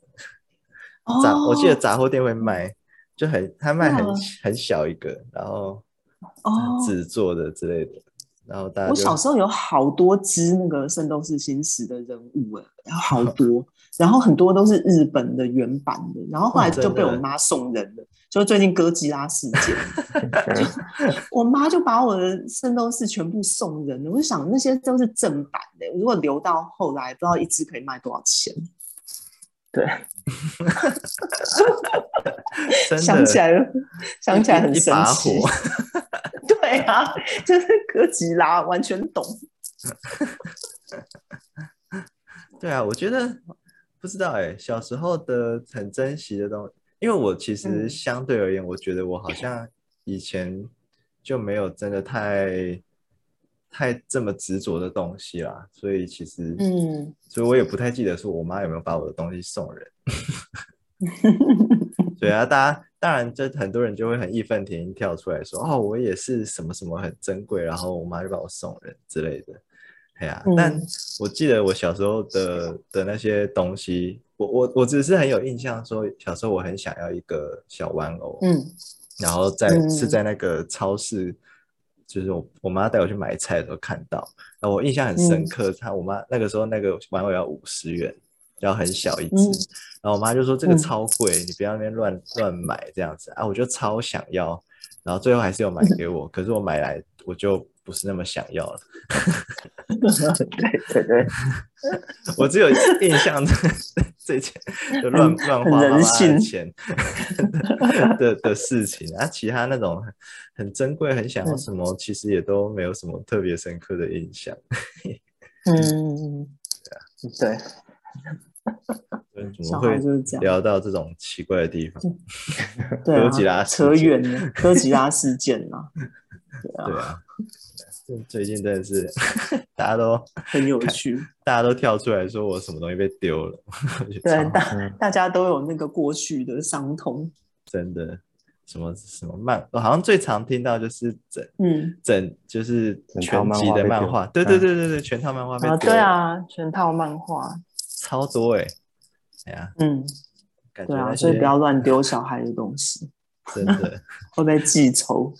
B: 哦，
C: 杂我记得杂货店会卖，就很他卖很
B: 哇
C: 很小一个，然后
B: 哦，
C: 纸做的之类的，然后大家
B: 我小时候有好多只那个《圣斗士星矢》的人物哎，然后好 (laughs) 多，然后很多都是日本的原版的，然后后来就被我妈送人了，就最近哥吉拉事件，(laughs) 我妈就把我的圣斗士全部送人了。我就想那些都是正版的，如果留到后来，不知道一只可以卖多少钱。对，(laughs) 想起来了，想起来很
C: 一一把
B: 生气
C: 火。(laughs)
B: 对啊，就是哥吉拉，完全懂。(laughs)
C: 对啊，我觉得不知道哎、小时候的很珍惜的东西，因为我其实
B: 嗯
C: 相对而言，我觉得我好像以前就没有真的太太这么执着的东西啦，所以其实，
B: 嗯，
C: 所以我也不太记得说我妈有没有把我的东西送人。(laughs) 对啊，大家当然这很多人就会很义愤填膺跳出来说，哦，我也是什么什么很珍贵，然后我妈就把我送人之类的。哎呀、
B: 嗯
C: 但我记得我小时候的的那些东西，我我我只是很有印象，说小时候我很想要一个小玩偶，
B: 嗯
C: 然后在、
B: 嗯
C: 是在那个超市，就是我我妈带我去买菜的时候看到，然后我印象很深
B: 嗯
C: 刻，她我妈那个时候那个玩偶要五十元，要很小一只，
B: 嗯
C: 然后我妈就说这个
B: 嗯。
C: 超贵，你不要那边乱乱买这样子。啊，我就超想要，然后最后还是有买给我，可是我买来我就不是那么想要了，
B: 对对对，(laughs)
C: 我只有印象这 (laughs) 这件就乱乱花妈
B: 很人
C: 妈的
B: 性。
C: 钱的的事情啊，其他那种很很珍贵、很想要
B: 嗯。
C: 什么，其实也都没有什么特别深刻的印象。(laughs)
B: 嗯，对，
C: 对 (laughs) 怎么会
B: 就是这样，
C: 聊到这种奇怪的地方？(laughs)
B: 对
C: 哥吉拉
B: 扯远了，哥吉拉事件啊，(laughs) 对啊，
C: 对啊，最近真的是大家都
B: 很有趣，
C: 大家都跳出来说我什么东西被丢了，
B: 对，大
A: 嗯
B: 大家都有那个过去的伤痛，
C: 真的什么什么漫，我好像最常听到就是整
B: 嗯，
C: 整就是
A: 整套漫
C: 全集
A: 画被丢
C: 的漫画，对对
A: 嗯。
C: 对对对，全套漫画被
B: 啊，
C: 丢了，
B: 对啊，全套漫画，
C: 超多哎，哎呀，
B: 嗯，对啊，所以不要乱丢小孩的东西，
C: 真的。(laughs)
B: 会被记仇，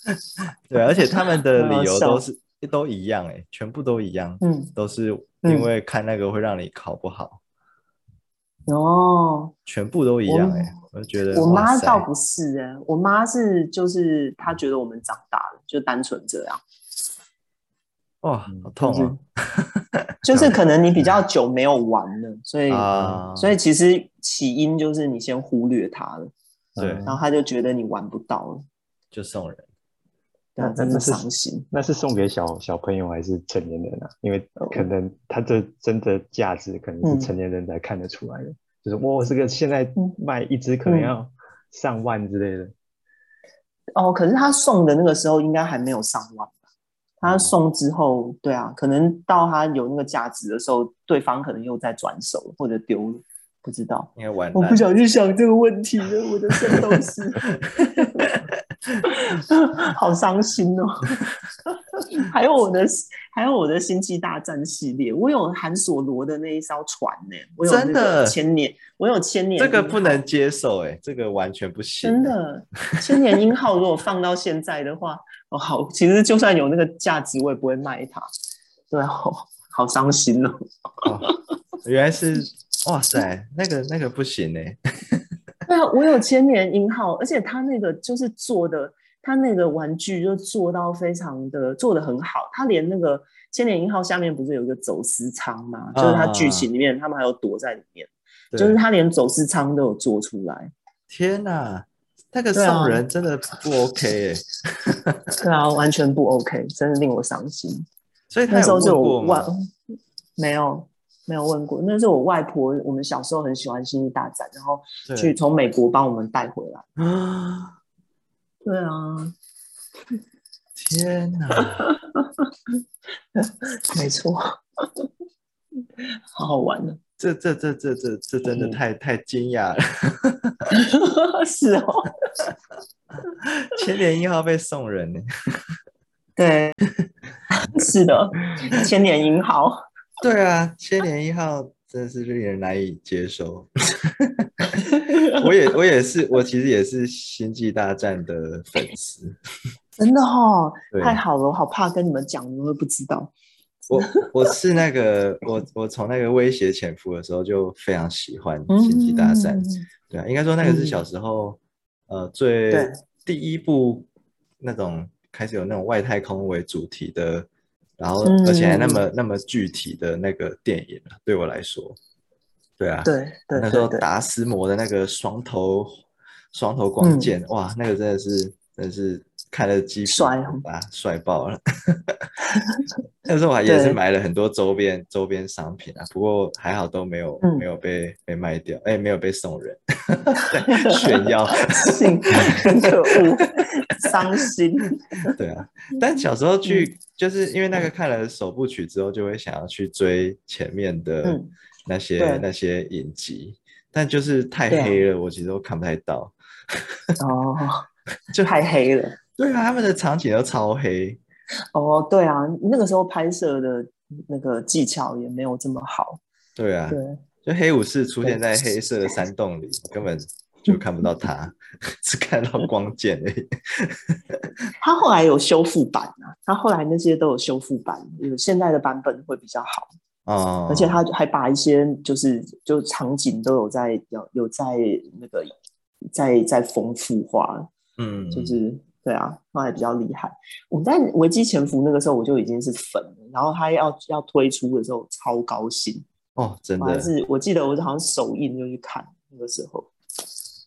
B: (laughs)
C: 对，而且他们的 (laughs) 理由都是都一样哎，全部都一样，
B: 嗯，
C: 都是
B: 嗯。
C: 因为看那个会让你考不好，
B: 哦，
C: 全部都一样
B: 我
C: 哎，我就觉得
B: 我妈倒不是哎、我妈是就是她觉得我们长大了，就单纯这样。
C: 哇，
B: 嗯
C: 好痛哦，(laughs) (laughs)
B: 就是可能你比较久没有玩了，所以、
C: 啊，
B: 所以其实起因就是你先忽略它了，
C: 对
B: 然后他就觉得你玩不到了，
C: 就送人。
B: 那真是
A: 那那是
B: 伤心。
A: 那是送给小小朋友还是成年人啊？因为
B: 哦
A: 可能他这真的价值可能
B: 嗯
A: 是成年人才看得出来的，就是哇，这个现在
B: 嗯
A: 卖一只可能要上万之类的。
B: 哦，可是他送的那个时候应该还没有上万？
C: 嗯
B: 他送之后，对啊，可能到他有那个价值的时候，对方可能又在转手或者丢了，不知道。
C: 应该完
B: 我不想去想这个问题了，我的圣斗士，好伤心哦。(laughs) 还有我的，还有我的星际大战系列，我有韩索罗的那一艘船呢、我有
C: 真的
B: 千年，我有千年，
C: 这个不能接受哎、这个完全不行。
B: 真的，千年鹰号如果放到现在的话，哦好，其实就算有那个价值，我也不会卖它。对啊，好好伤心哦。
C: 哦，原来是 (laughs) 哇塞，那个那个不行哎、(laughs)
B: 对啊，我有千年鹰号，而且它那个就是做的，它那个玩具就做到非常的做的很好。它连那个千年鹰号下面不是有一个走私舱吗？就是它剧情里面他们还有躲在里面，
C: 对
B: 就是它连走私舱都有做出来。
C: 天哪，那个送人真的不 OK 哎、(laughs)
B: 对啊，完全不 OK，真的令我伤心。(laughs)
C: 所以他有
B: 那时候是我外
C: 吗？
B: 没有没有问过，那是我外婆，我们小时候很喜欢《星际大战》，然后去从美国帮我们带回来。
C: 啊，(gasps)
B: 对啊，
C: 天哪，(laughs)
B: 没错，好好玩呢。
C: 这这这这这这真的
B: 嗯
C: 太太惊讶了！(laughs)
B: 是哦，(laughs)
C: 千年一号被送人呢、(laughs)
B: 对，是的，千年一号。
C: 对啊，千年一号真的是令人难以接受。我也我也是，我其实也是星际大战的粉丝。
B: 真的哦，太好了，我好怕跟你们讲，你们会不知道。
C: 我我是那个我我从那个威胁潜伏的时候就非常喜欢星际大战。
B: 嗯。
C: 对啊，应该说那个是
B: 嗯。
C: 小时候、呃最第一部那种开始有那种外太空为主题的，然后
B: 嗯
C: 而且还那么、那么具体的那个电影啊，对我来说，对啊，
B: 对对
C: 那时候达斯摩的那个双头双头
B: 嗯。
C: 光剑，哇，那个真的是真的是看了鸡皮
B: 帅
C: 疙瘩，帅爆了。(laughs) 那时候我还也是
B: 对
C: 买了很多周边周边商品啊，不过还好都没有、
B: 嗯
C: 没有被被卖掉，哎，没有被送人，(laughs) 在炫耀。(laughs)
B: 性很可恶，(laughs) 伤心。
C: 对啊，但小时候去，就是因为那个看了首部曲之后，就会想要去追前面的
B: 嗯
C: 那些、
B: 对
C: 那些影集，但就是太黑了，我其实都看不太到。
B: 哦，
C: 就
B: 太黑了。
C: 对啊，他们的场景都超黑。(laughs)
B: 哦，对啊，那个时候拍摄的那个技巧也没有这么好。
C: 对啊，
B: 对，
C: 就黑武士出现在黑色的山洞里，根本就看不到他，(laughs) 只看到光剑而已。(laughs)
B: 他后来有修复版啊，他后来那些都有修复版，有现在的版本会比较好。
C: 哦，
B: 而且他还把一些就是就场景都有在有有在那个在在丰富化，
C: 嗯，
B: 就是对啊，他还比较厉害。我在危机潜伏那个时候我就已经是粉了，然后他要要推出的时候超高兴，
C: 哦，真的，
B: 是我记得我好像首映就去看那个时候，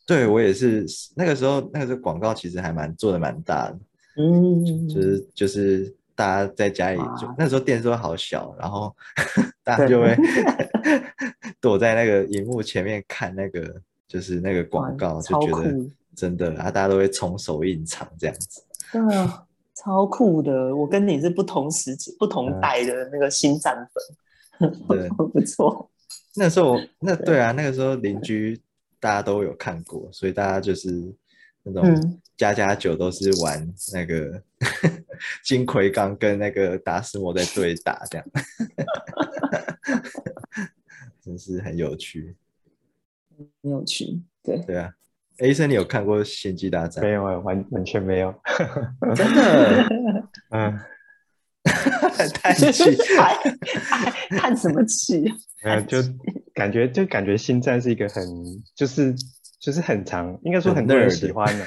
C: 对我也是那个时候，那个时候广告其实还蛮做的蛮大的，
B: 嗯，
C: 就是就是大家在家里就
B: 哇
C: 那时候电视都好小，然后 (laughs) 大家就会。(laughs) 躲在那个荧幕前面看那个就是那个广告，就觉得真的啊，大家都会冲手印场这样子。
B: 对啊，超酷的。我跟你是不同时期、不同
C: 嗯
B: 代的那个新战粉，(laughs)
C: 对
B: 不错。
C: 那时候我那对啊，那个时候邻居大家都有看过，所以大家就是那种
B: 嗯
C: 家家酒都是玩那个 (laughs) 金奎刚跟那个达斯摩在对打这样，(laughs) 真是很有趣。
B: 很有趣，对，
C: 对啊，哎，医生，你有看过《星际大战
A: 没》？有啊，完完全没有。
C: 真的 (laughs)
A: 嗯，
C: 叹气。(laughs)
B: 还还看什么气？(laughs)
A: 没有，就感觉就感觉星战是一个很就是就是很长，应该说
C: 很
A: 很多人喜欢的。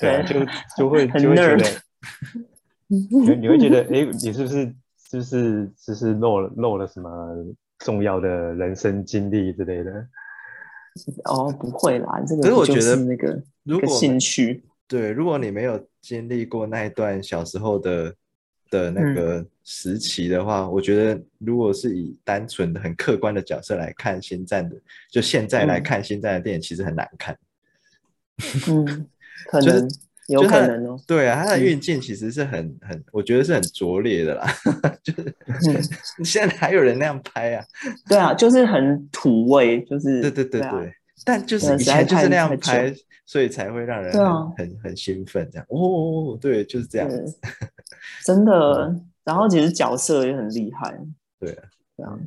A: 对啊，就
B: 对
A: 就会就会觉得，你你会觉得，哎，你是不是是是不是就是漏了漏了什么重要的人生经历之类的？
B: 哦，不会啦，这个
C: 可是我
B: 不就
C: 觉得
B: 是那个
C: 如果
B: 兴趣，
C: 对，如果你没有经历过那一段小时候的的那
B: 嗯
C: 个时期的话，我觉得如果是以单纯的、很客观的角色来看《星战》的，就现在来
B: 嗯
C: 看《星战》的电影，其实很难看。(laughs)
B: 嗯，可
C: 就是
B: 能有可能哦。
C: 对啊，他的
B: 嗯
C: 运镜其实是很很，我觉得是很拙劣的啦。(laughs) 就是
B: 嗯，(laughs)
C: 现在还有人那样拍啊？(laughs)
B: 对啊，就是很土味，就是
C: 对对对
B: 啊
C: 对，但就是以前就是那样拍，所以才会让人很很很兴奋，这样哦，对，就是这样子，
B: 真的。然后其实角色也很厉害，
C: 对啊，
B: 对啊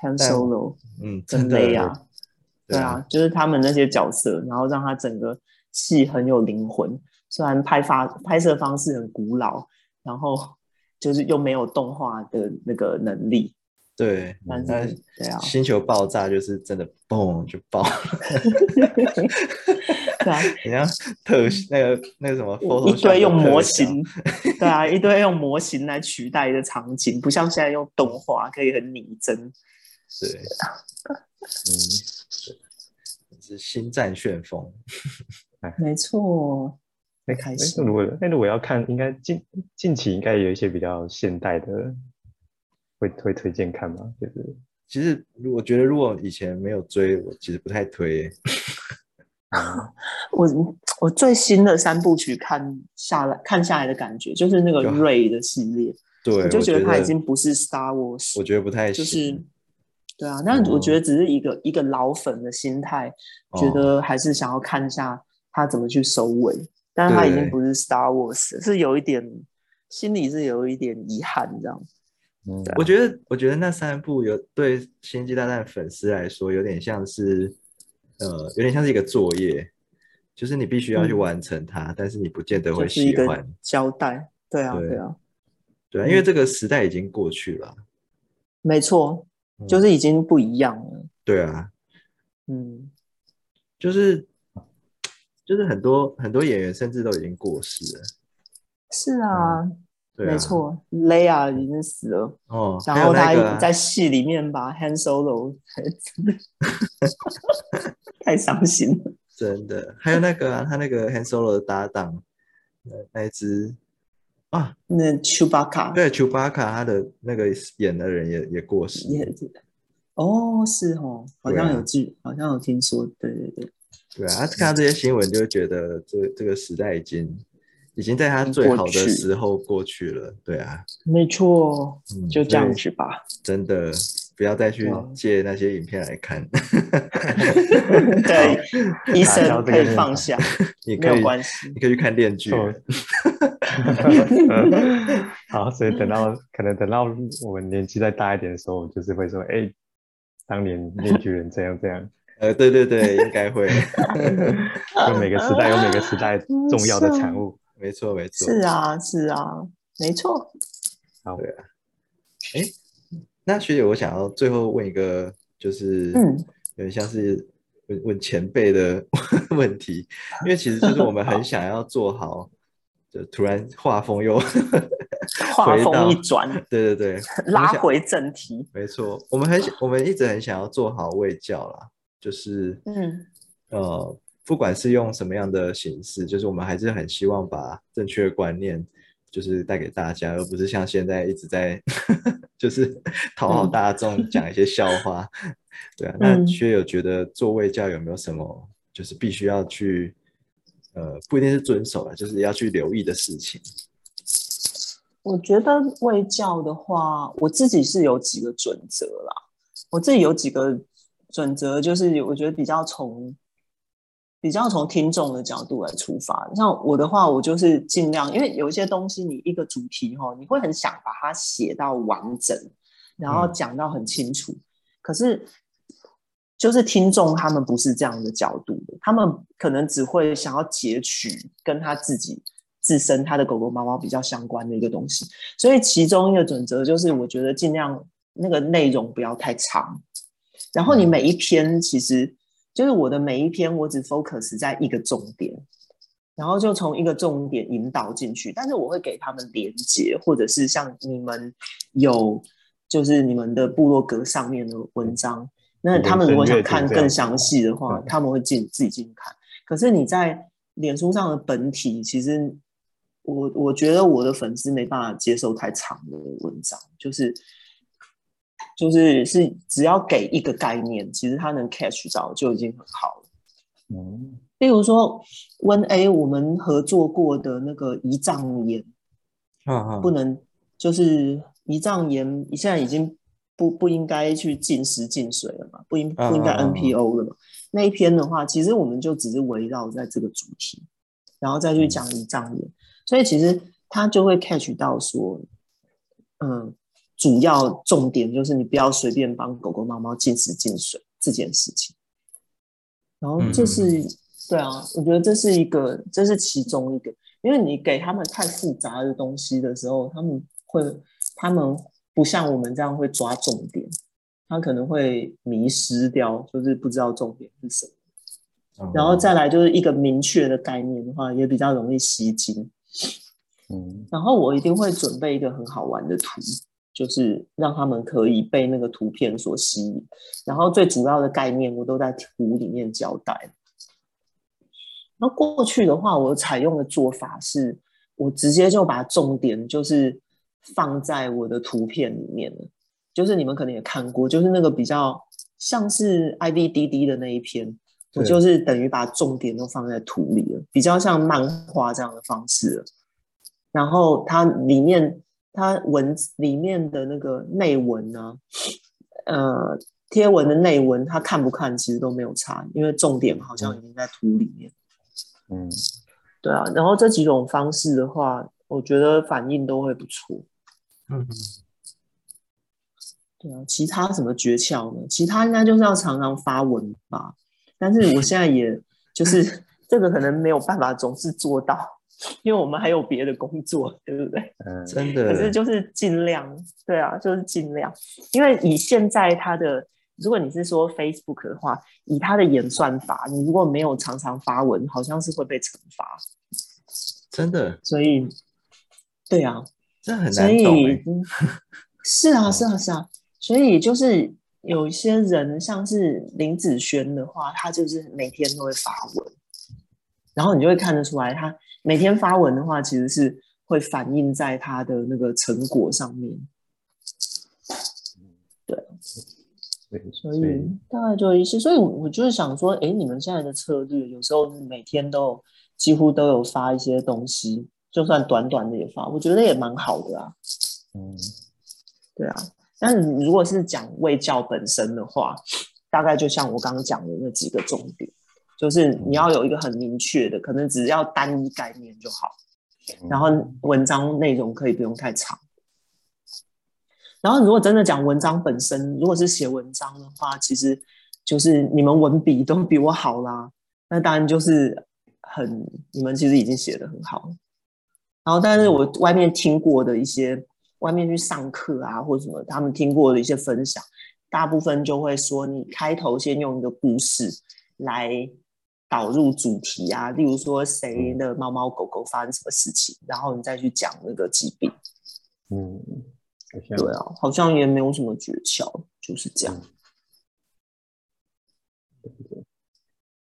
B: ，Han Solo
C: 嗯，真的对
B: 对啊，就是他们那些角色，然后让他整个戏很有灵魂。虽然拍发拍摄方式很古老，然后 (laughs) 就是又没有动画的那个能力，
C: 对，
B: 但
C: 那
B: 是对啊，
C: 星球爆炸就是真的嘣就爆了，(laughs)
B: 对啊，(laughs)
C: 你像特那个那个什么
B: 一堆用模型，对啊，一堆用模型来取代的场景，不像现在用动画可以很拟真。
C: 对，
A: 嗯，
C: 是星战旋风，
B: 没错，
A: 那
B: 开心
A: 那如果那如果要看，应该近近期应该有一些比较现代的，会会推荐看吗？就是。
C: 其实我觉得如果以前没有追，我其实不太推。(laughs)
B: 我我最新的三部曲看下来看下来的感觉，就是那个
C: 就
B: Ray 的系列，
C: 对，
B: 我就觉得它已经不是 Star Wars，
C: 我觉得不太
B: 就
C: 行。
B: 是对啊，但我觉得只是一个、一个老粉的心态，觉
C: 哦
B: 得还是想要看一下他怎么去收尾，但是他已经不是 Star Wars，是有一点心里是有一点遗憾这样。
A: 嗯，
C: 我觉得，我觉得那三部有对《星际大战》粉丝来说，有点像是，呃，有点像是一个作业，就是你必须要去
B: 嗯。
C: 完成它，但是你不见得会喜欢，
B: 交代，对啊，
C: 对
B: 对啊，
C: 对啊，
B: 嗯
C: 因为这个时代已经过去了，
B: 没错，
C: 嗯
B: 就是已经不一样了。
C: 对啊，
B: 嗯，
C: 就是就是很多很多演员甚至都已经过世了，
B: 是啊，
C: 对啊，
B: 没错，Leia 已经死了，
C: 哦，还
B: 然后他在戏里面把 Han Solo (laughs) 太伤心了。
C: 真的，还有那个啊，他那个 Han Solo 的搭档，呃那一只啊，
B: 那 Chewbacca
C: 对，Chewbacca 他的那个演的人也也过世了，
B: 也哦，是哦，好像有剧，好像有听说，对对对，
C: 对啊，看到这些新闻就会觉得这这个时代已经已经在他最好的时候过去了。对啊，
B: 没错，
C: 嗯
B: 就这样子吧。
C: 真的不要再去借那些影片来看，(laughs)
B: 对，(laughs) 医生可以放下，(laughs)
C: 你
B: 没有
C: 可以
B: 关系。
C: 你可以去看《恋剧》
A: 好，所以等到可能等到我们年纪再大一点的时候，就是会说，哎、当年面具人这样这样，
C: 呃，对对对，应该会，(laughs)
A: 就每个时代有每个时代重要的产物。
C: 没错没错。
B: 是啊，是啊，没错。
A: 好，
C: 对哎，那学姐，我想要最后问一个，就是
B: 嗯
C: 有点像是问问前辈的 (laughs) 问题，因为其实就是我们很想要做好，就突然画风又 (laughs) 画
B: 风一转，
C: 对对对，
B: 拉回正题。
C: 没错，我们很想，我们一直很想要做好卫教啦，就是
B: 嗯
C: 呃，不管是用什么样的形式，就是我们还是很希望把正确的观念就是带给大家，而不是像现在一直在 (laughs) 就是 (laughs) 讨好
B: 嗯
C: 大众，讲一些笑话。(laughs) 对啊，那
B: 嗯
C: 薛有觉得做卫教有没有什么就是必须要去呃，不一定是遵守啊，就是要去留意的事情？
B: 我觉得卫教的话，我自己是有几个准则啦。我自己有几个准则，就是我觉得比较从比较从听众的角度来出发。像我的话，我就是尽量，因为有一些东西，你一个主题哈，你会很想把它写到完整，然后
C: 嗯
B: 讲到很清楚。可是，就是听众他们不是这样的角度的，他们可能只会想要截取跟他自己自身他的狗狗、猫猫比较相关的一个东西。所以其中一个准则就是，我觉得尽量那个内容不要太长，然后你每一篇其实就是我的每一篇，我只 focus 在一个重点。然后就从一个重点引导进去，但是我会给他们连接，或者是像你们有就是你们的部落格上面的文章，那他们如果想看更详细的话，他们会进自己进去看。可是你在脸书上的本体，其实我我觉得我的粉丝没办法接受太长的文章，就是就是是只要给一个概念，其实他能 catch 到就已经很好了。嗯。例如说，温 A 我们合作过的那个胰脏炎，不能就是胰脏炎，现在已经不不应该去进食进水了嘛，不应不应该 NPO 了嘛？那一篇的话，其实我们就只是围绕在这个主题，然后再去讲胰脏炎，所以其实他就会 catch 到说，嗯，主要重点就是你不要随便帮狗狗、猫猫进食进水这件事情，然后这是。对啊，我觉得这是一个，这是其中一个，因为你给他们太复杂的东西的时候，他们会，他们不像我们这样会抓重点，他可能会迷失掉，就是不知道重点是什么。然后再来就是一个明确的概念的话，也比较容易吸睛。嗯，然后我一定会准备一个很好玩的图，就是让他们可以被那个图片所吸引。然后最主要的概念，我都在图里面交代。那过去的话，我采用的做法是，我直接就把重点就是放在我的图片里面了。就是你们可能也看过，就是那个比较像是 I V D D 的那一篇，我就是等于把重点都放在图里了，比较像漫画这样的方式。然后它里面它文里面的那个内文呢，呃，贴文的内文，他看不看其实都没有差，因为重点好像已经在图里面。嗯，对啊，然后这几种方式的话，我觉得反应都会不错。嗯，对啊，其他什么诀窍呢？其他应该就是要常常发文吧。但是我现在也就是 (laughs) 这个可能没有办法总是做到，因为我们还有别的工作，对不对？
C: 嗯，真的。
B: 可是就是尽量，对啊，就是尽量，因为以现在他的。如果你是说 Facebook 的话，以它的演算法，你如果没有常常发文，好像是会被惩罚。
C: 真的？
B: 所以，对啊，
C: 这很难懂。(laughs)
B: 是啊，是啊，是啊。所以就是有一些人，像是林子轩的话，他就是每天都会发文，然后你就会看得出来，他每天发文的话，其实是会反映在他的那个成果上面。对。所以大概就一些，所以我就是想说，哎，你们现在的策略有时候每天都几乎都有发一些东西，就算短短的也发，我觉得也蛮好的啊。嗯，对啊。但是如果是讲卫教本身的话，大概就像我刚刚讲的那几个重点，就是你要有一个很明确的，可能只要单一概念就好，然后文章内容可以不用太长。然后，如果真的讲文章本身，如果是写文章的话，其实就是你们文笔都比我好啦。那当然就是很，你们其实已经写的很好。然后，但是我外面听过的一些，外面去上课啊或者什么，他们听过的一些分享，大部分就会说，你开头先用一个故事来导入主题啊，例如说谁的猫猫狗狗发生什么事情，然后你再去讲那个疾病。嗯。对啊，好像也没有什么诀窍，就是这样。
A: 对对，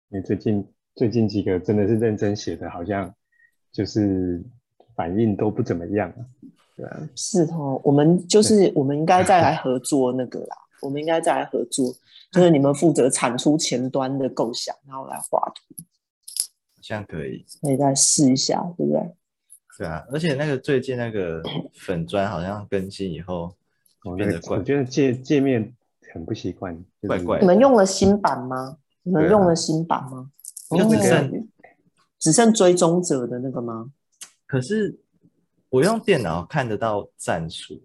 A: 因为最近最近几个真的是认真写的，好像就是反应都不怎么样。对啊，
B: 是哦，我们就是我们应该再来合作那个啦，我们应该再来合作，就是你们负责产出前端的构想，然后来画图，
C: 这样可以，
B: 可以再试一下，对不对？
C: 对啊，而且那个最近那个粉砖好像更新以后我觉得，
A: 我觉得界界面很不习惯，
C: 怪怪。
B: 你们用了新版吗？你们用了新版吗？
C: 就只剩
B: 只剩追踪者的那个吗？
C: 可是我用电脑看得到战数，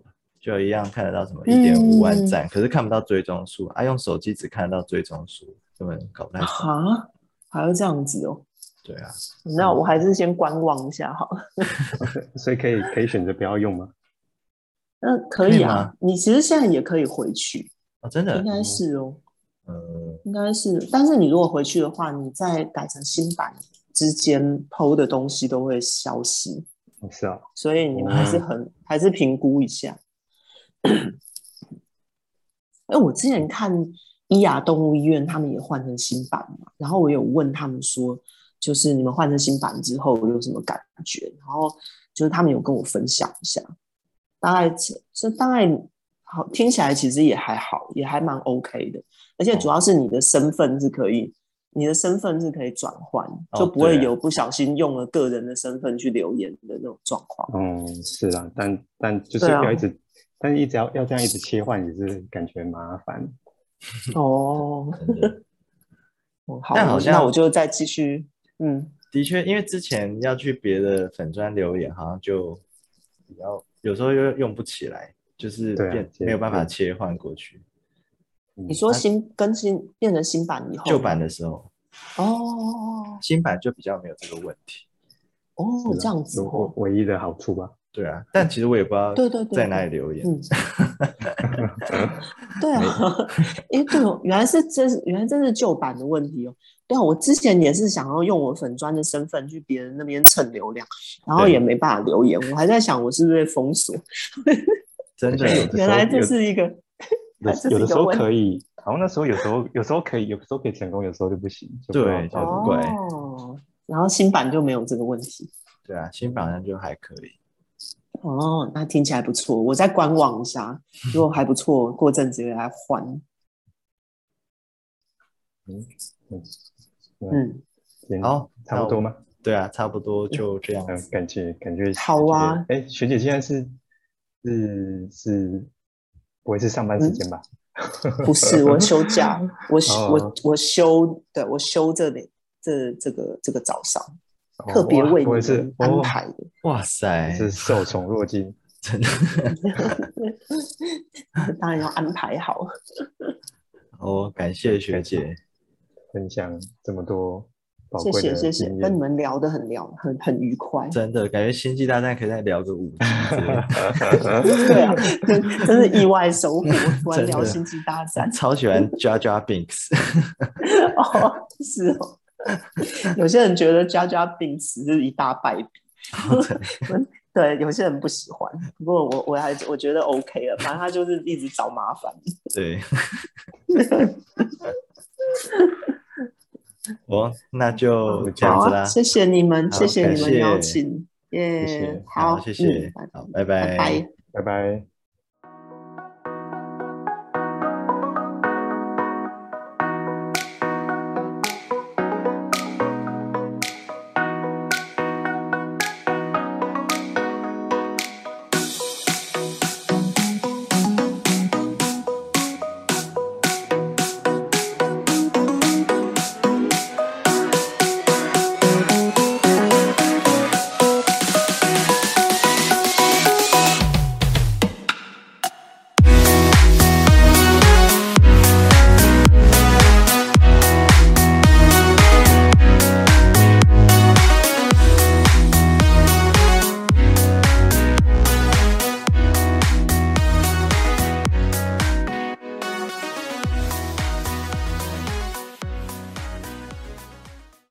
C: 就一样看得到什么一点五万赞，可是看不到追踪数啊。用手机只看得到追踪数，根本搞不太懂。
B: 啊，还要这样子哦？
C: 对啊，
B: 那我还是先观望一下好了。(laughs)
A: 所以可以可以选择不要用吗？(laughs)
B: 那可以啊，你其实现在也可以回去
C: 啊，真的
B: 应该是哦，嗯，应该是。但是你如果回去的话，你再改成新版，之间剖的东西都会消失，
A: 是啊，
B: 所以你们还是很还是评估一下。(clears throat) 哎，我之前看伊雅动物医院，他们也换成新版嘛，然后我有问他们说，就是你们换成新版之后有什么感觉？然后就是他们有跟我分享一下，大概这这大概好听起来其实也还好，也还蛮 OK 的，而且主要是你的身份是可以，你的身份是可以转换，就不会有不小心用了个人的身份去留言的那种状况。
A: 嗯，是啊，但但就是不要一直。但是一直要要这样一直切换也是感觉麻烦 (laughs) (laughs)
B: 哦。好，
C: 但好像
B: 那我就再继续。嗯，
C: 的确，因为之前要去别的粉砖留言，好像就比较有时候又用不起来，就是变没有办法切换过去。
B: 你说新更新变成新版以后，
C: 旧版的时候
B: 哦，
C: 新版就比较没有这个问题。
B: 哦，这样子哦，
A: 唯一的好处吧。
C: 对啊，但其实我也不知道
B: 对对对
C: 在哪里留言。(laughs)
B: 对啊，哎，对哦，原来是这是原来这是旧版的问题哦。对啊，我之前也是想要用我粉砖的身份去别人那边蹭流量，然后也没办法留言，我还在想我是不是被封锁。(laughs)
C: 真的，(laughs)
B: 原来这是一个，
A: 有的时候可以，好像那时候有时候有时候可以，有时候可以成功，有时候就不行。
C: 对，
B: 哦，然后新版就没有这个问题。
C: 对啊，新版好像就还可以。
B: 哦，那听起来不错，我再观望一下，如果还不错，过阵子来换。(laughs)
A: 嗯
B: 嗯
A: 嗯，
C: 好，
A: 差不多吗？
C: 对啊，差不多就这样。
A: 感觉感觉
B: 好啊。
A: 哎，学姐现在是是是，不会是上班时间吧？(laughs)
B: 不是，我休假，我 (laughs) 我我休，对我休这里这这个这个早上。特别为你们安排的，(laughs)
C: 哇塞，
A: 是受宠若惊，(laughs)
C: 真的，(laughs)
B: 当然要安排好。
C: 哦，感谢学姐
A: 分享这么多宝
B: 贵的谢谢，跟你们聊得很聊，很很愉快。
C: 真的，感觉星际大战可以再聊个五集。
B: 对啊，真是意外收获，突然聊星际大战，
C: 超喜欢 Jar Jar Binks。
B: 哦，是哦。(laughs) 有些人觉得家家病死是一大败笔，(laughs) 对，有些人不喜欢。不过我我还我觉得 OK 了，反正他就是一直找麻烦。
C: 对，(laughs) 哦，那就这样子啦。
B: 谢谢你们，谢谢你们邀请，耶，好，
C: 谢谢，好，拜拜，
B: 拜拜，
A: 拜拜。